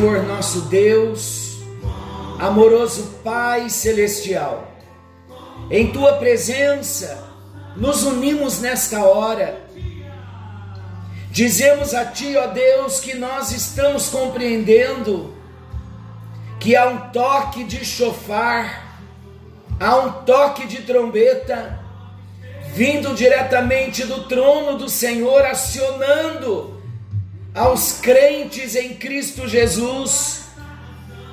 Senhor nosso Deus, amoroso Pai celestial, em tua presença nos unimos nesta hora. Dizemos a Ti, ó Deus, que nós estamos compreendendo que há um toque de chofar, há um toque de trombeta, vindo diretamente do trono do Senhor, acionando aos crentes em Cristo Jesus,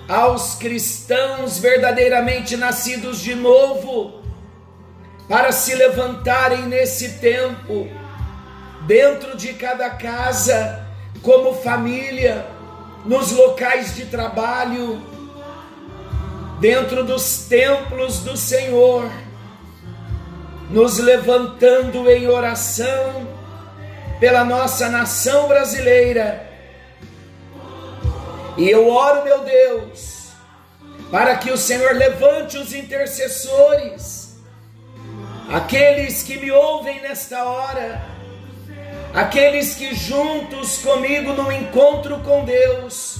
aos cristãos verdadeiramente nascidos de novo, para se levantarem nesse tempo, dentro de cada casa, como família, nos locais de trabalho, dentro dos templos do Senhor, nos levantando em oração pela nossa nação brasileira. E eu oro, meu Deus, para que o Senhor levante os intercessores, aqueles que me ouvem nesta hora, aqueles que juntos comigo no encontro com Deus,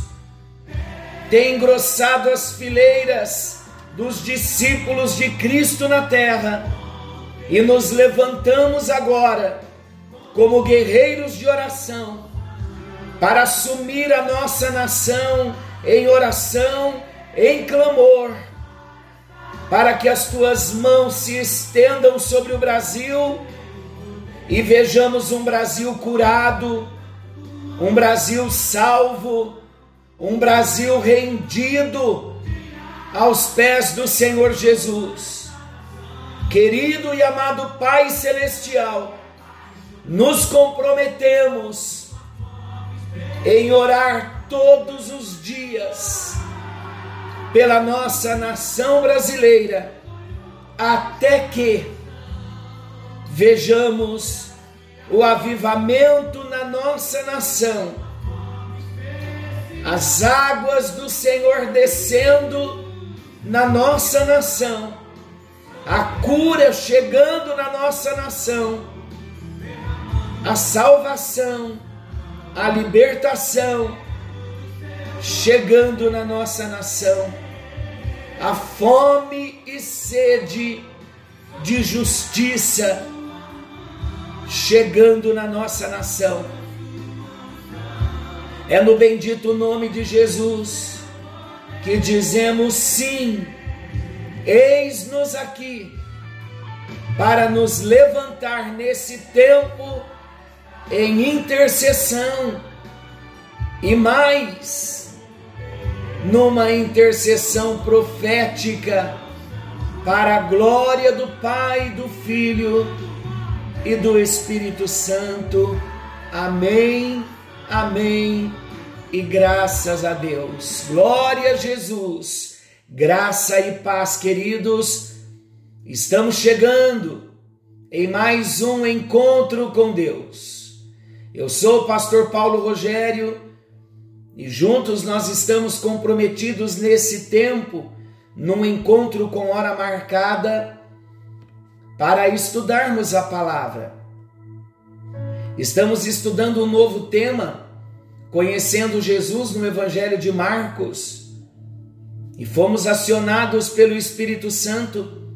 têm engrossado as fileiras dos discípulos de Cristo na terra, e nos levantamos agora como guerreiros de oração, para assumir a nossa nação em oração, em clamor, para que as tuas mãos se estendam sobre o Brasil e vejamos um Brasil curado, um Brasil salvo, um Brasil rendido aos pés do Senhor Jesus. Querido e amado Pai Celestial, nos comprometemos em orar todos os dias pela nossa nação brasileira, até que vejamos o avivamento na nossa nação, as águas do Senhor descendo na nossa nação, a cura chegando na nossa nação a salvação, a libertação chegando na nossa nação, a fome e sede de justiça chegando na nossa nação. É no bendito nome de Jesus que dizemos sim, eis-nos aqui para nos levantar nesse tempo em intercessão e mais numa intercessão profética para a glória do Pai, do Filho e do Espírito Santo. Amém, amém e graças a Deus. Glória a Jesus, graça e paz, queridos. Estamos chegando em mais um encontro com Deus. Eu sou o pastor Paulo Rogério e juntos nós estamos comprometidos nesse tempo, num encontro com hora marcada, para estudarmos a palavra. Estamos estudando um novo tema, conhecendo Jesus no Evangelho de Marcos, e fomos acionados pelo Espírito Santo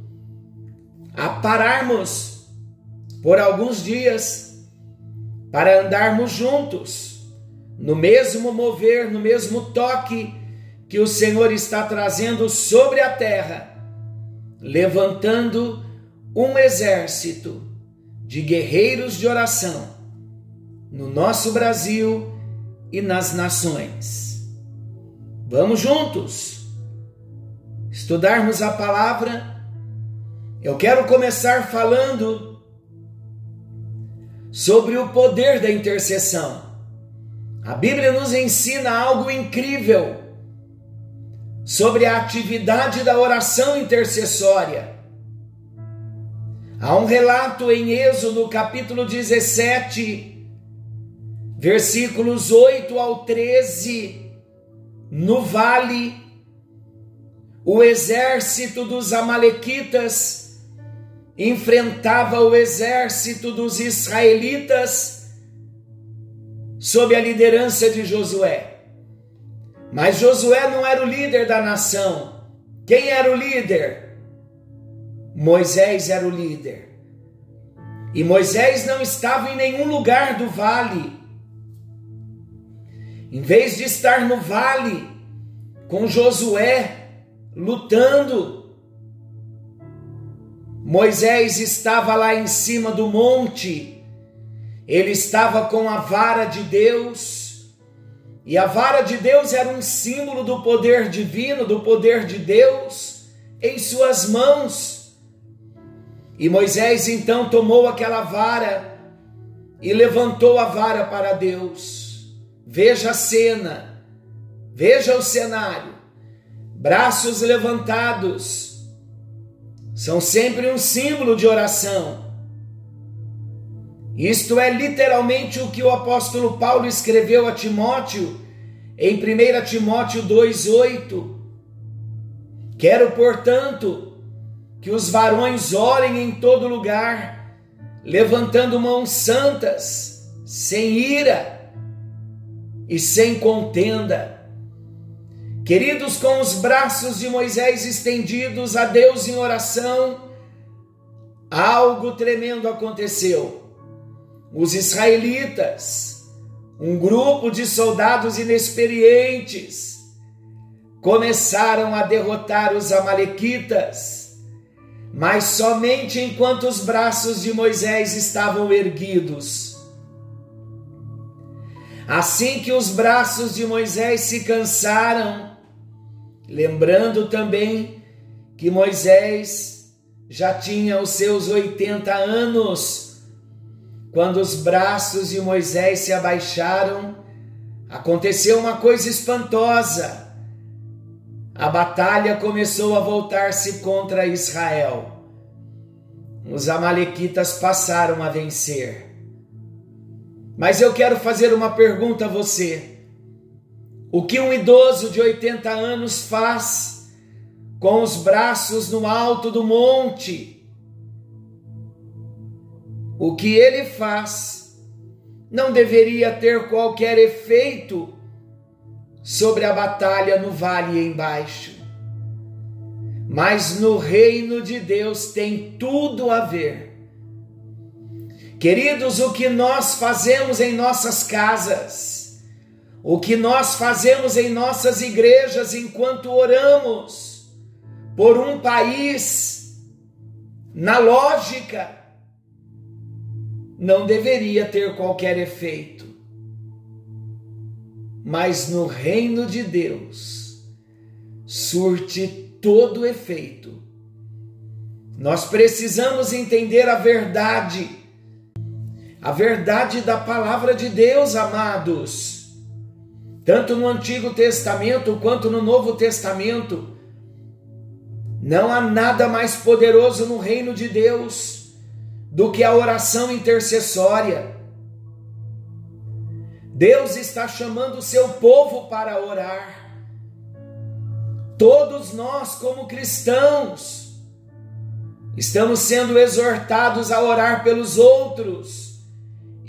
a pararmos por alguns dias para andarmos juntos, no mesmo mover, no mesmo toque que o Senhor está trazendo sobre a terra, levantando um exército de guerreiros de oração no nosso Brasil e nas nações. Vamos juntos estudarmos a palavra. Eu quero começar falando sobre o poder da intercessão. A Bíblia nos ensina algo incrível sobre a atividade da oração intercessória. Há um relato em Êxodo, capítulo 17, versículos 8 ao 13, no vale, o exército dos Amalequitas enfrentava o exército dos israelitas sob a liderança de Josué. Mas Josué não era o líder da nação. Quem era o líder? Moisés era o líder. E Moisés não estava em nenhum lugar do vale. Em vez de estar no vale com Josué lutando, Moisés estava lá em cima do monte. Ele estava com a vara de Deus. E a vara de Deus era um símbolo do poder divino, do poder de Deus em suas mãos. E Moisés então tomou aquela vara e levantou a vara para Deus. Veja a cena, veja o cenário. Braços levantados são sempre um símbolo de oração. Isto é literalmente o que o apóstolo Paulo escreveu a Timóteo em 1 Timóteo 2,8. Quero, portanto, que os varões orem em todo lugar, levantando mãos santas, sem ira e sem contenda. Queridos, com os braços de Moisés estendidos a Deus em oração, algo tremendo aconteceu. Os israelitas, um grupo de soldados inexperientes, começaram a derrotar os amalequitas mas somente enquanto os braços de Moisés estavam erguidos. Assim que os braços de Moisés se cansaram, lembrando também que Moisés já tinha os seus 80 anos, quando os braços de Moisés se abaixaram, aconteceu uma coisa espantosa a batalha começou a voltar-se contra Israel. Os Amalequitas passaram a vencer. Mas eu quero fazer uma pergunta a você. O que um idoso de 80 anos faz com os braços no alto do monte? O que ele faz não deveria ter qualquer efeito sobre a batalha no vale embaixo. Mas no reino de Deus tem tudo a ver. Queridos, o que nós fazemos em nossas casas, o que nós fazemos em nossas igrejas enquanto oramos por um país, na lógica, não deveria ter qualquer efeito. Mas no reino de Deus surte todo efeito. Nós precisamos entender a verdade, a verdade da palavra de Deus, amados, tanto no Antigo Testamento quanto no Novo Testamento. Não há nada mais poderoso no reino de Deus do que a oração intercessória. Deus está chamando o seu povo para orar. Todos nós, como cristãos, estamos sendo exortados a orar pelos outros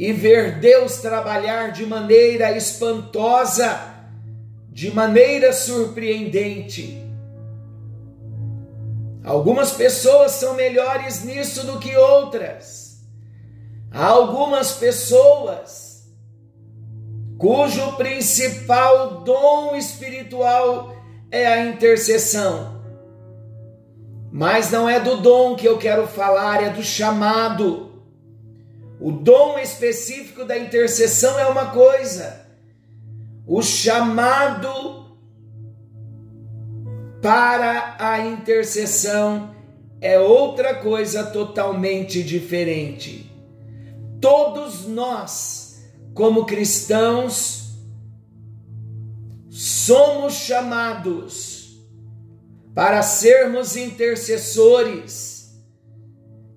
e ver Deus trabalhar de maneira espantosa, de maneira surpreendente. Algumas pessoas são melhores nisso do que outras. Há algumas pessoas cujo principal dom espiritual é a intercessão. Mas não é do dom que eu quero falar, é do chamado. O dom específico da intercessão é uma coisa, o chamado para a intercessão é outra coisa totalmente diferente. Todos nós como cristãos, somos chamados para sermos intercessores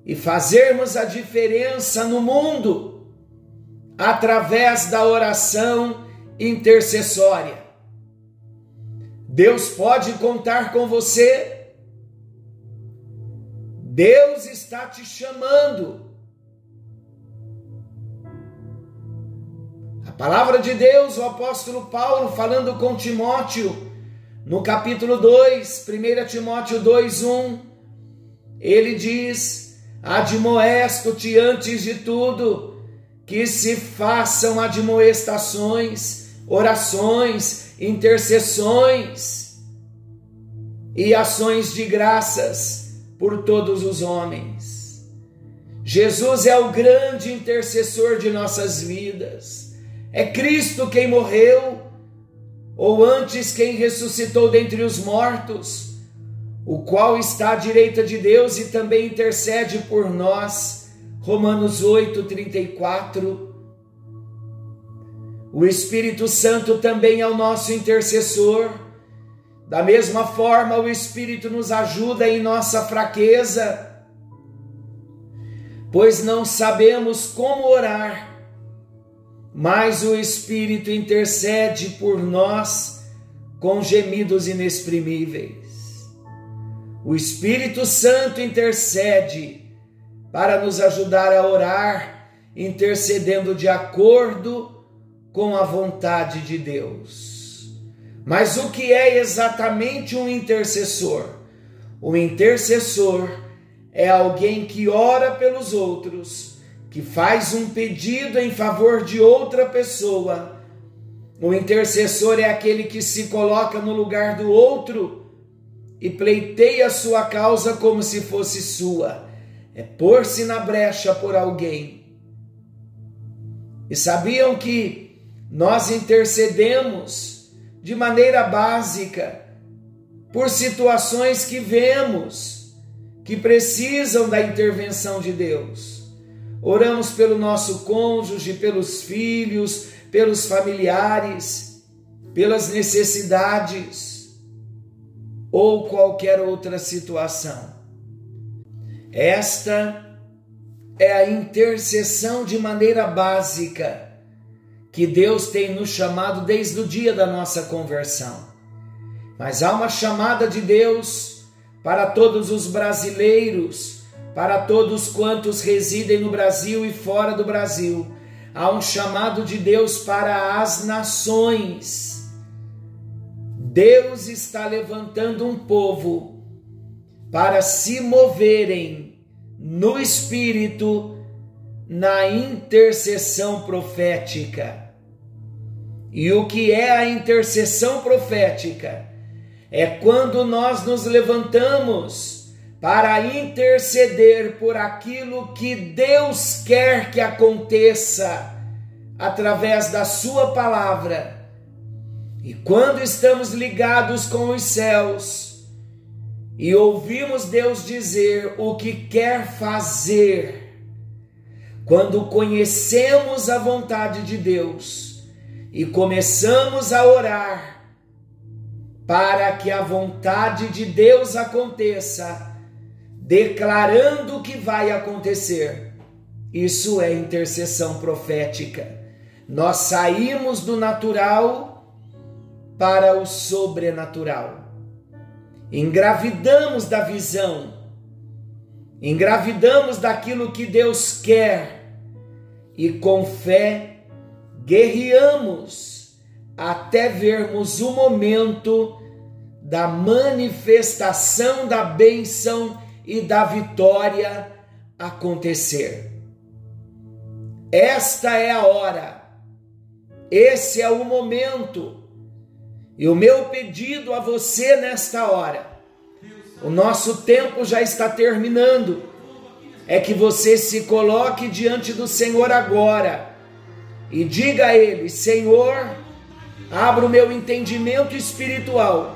e fazermos a diferença no mundo através da oração intercessória. Deus pode contar com você. Deus está te chamando Palavra de Deus, o apóstolo Paulo falando com Timóteo, no capítulo 2, 1 Timóteo 2, 1, ele diz: Admoesto-te antes de tudo, que se façam admoestações, orações, intercessões e ações de graças por todos os homens. Jesus é o grande intercessor de nossas vidas. É Cristo quem morreu, ou antes quem ressuscitou dentre os mortos, o qual está à direita de Deus e também intercede por nós. Romanos 8, 34. O Espírito Santo também é o nosso intercessor. Da mesma forma, o Espírito nos ajuda em nossa fraqueza, pois não sabemos como orar mas o Espírito intercede por nós com gemidos inexprimíveis. O Espírito Santo intercede para nos ajudar a orar, intercedendo de acordo com a vontade de Deus. Mas o que é exatamente um intercessor? O intercessor é alguém que ora pelos outros que faz um pedido em favor de outra pessoa. O intercessor é aquele que se coloca no lugar do outro e pleiteia sua causa como se fosse sua. É pôr-se na brecha por alguém. E sabiam que nós intercedemos de maneira básica por situações que vemos que precisam da intervenção de Deus. Oramos pelo nosso cônjuge, pelos filhos, pelos familiares, pelas necessidades ou qualquer outra situação. Esta é a intercessão de maneira básica que Deus tem nos chamado desde o dia da nossa conversão. Mas há uma chamada de Deus para todos os brasileiros para todos quantos residem no Brasil e fora do Brasil. Há um chamado de Deus para as nações. Deus está levantando um povo para se moverem no espírito na intercessão profética. E o que é a intercessão profética? É quando nós nos levantamos para interceder por aquilo que Deus quer que aconteça através da Sua palavra. E quando estamos ligados com os céus e ouvimos Deus dizer o que quer fazer, quando conhecemos a vontade de Deus e começamos a orar para que a vontade de Deus aconteça, declarando o que vai acontecer. Isso é intercessão profética. Nós saímos do natural para o sobrenatural. Engravidamos da visão, engravidamos daquilo que Deus quer e com fé guerreamos até vermos o momento da manifestação da bênção e da vitória acontecer. Esta é a hora, esse é o momento, e o meu pedido a você nesta hora, o nosso tempo já está terminando, é que você se coloque diante do Senhor agora e diga a Ele: Senhor, abra o meu entendimento espiritual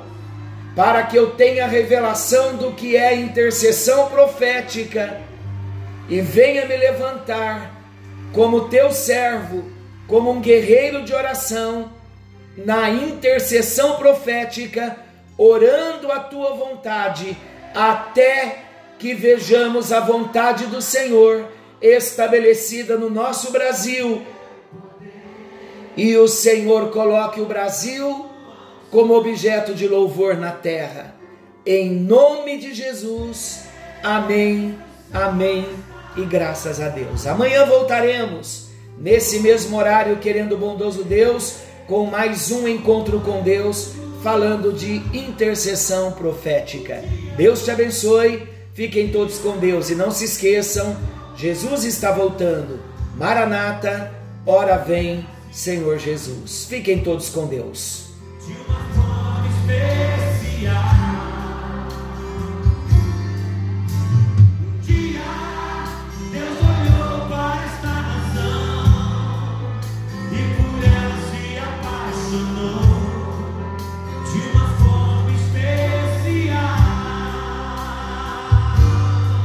para que eu tenha revelação do que é intercessão profética e venha me levantar como teu servo, como um guerreiro de oração, na intercessão profética, orando a tua vontade, até que vejamos a vontade do Senhor estabelecida no nosso Brasil. E o Senhor coloque o Brasil como objeto de louvor na terra. Em nome de Jesus, amém, amém e graças a Deus. Amanhã voltaremos nesse mesmo horário, querendo o bondoso Deus, com mais um encontro com Deus, falando de intercessão profética. Deus te abençoe, fiquem todos com Deus e não se esqueçam, Jesus está voltando. Maranata, ora vem, Senhor Jesus. Fiquem todos com Deus.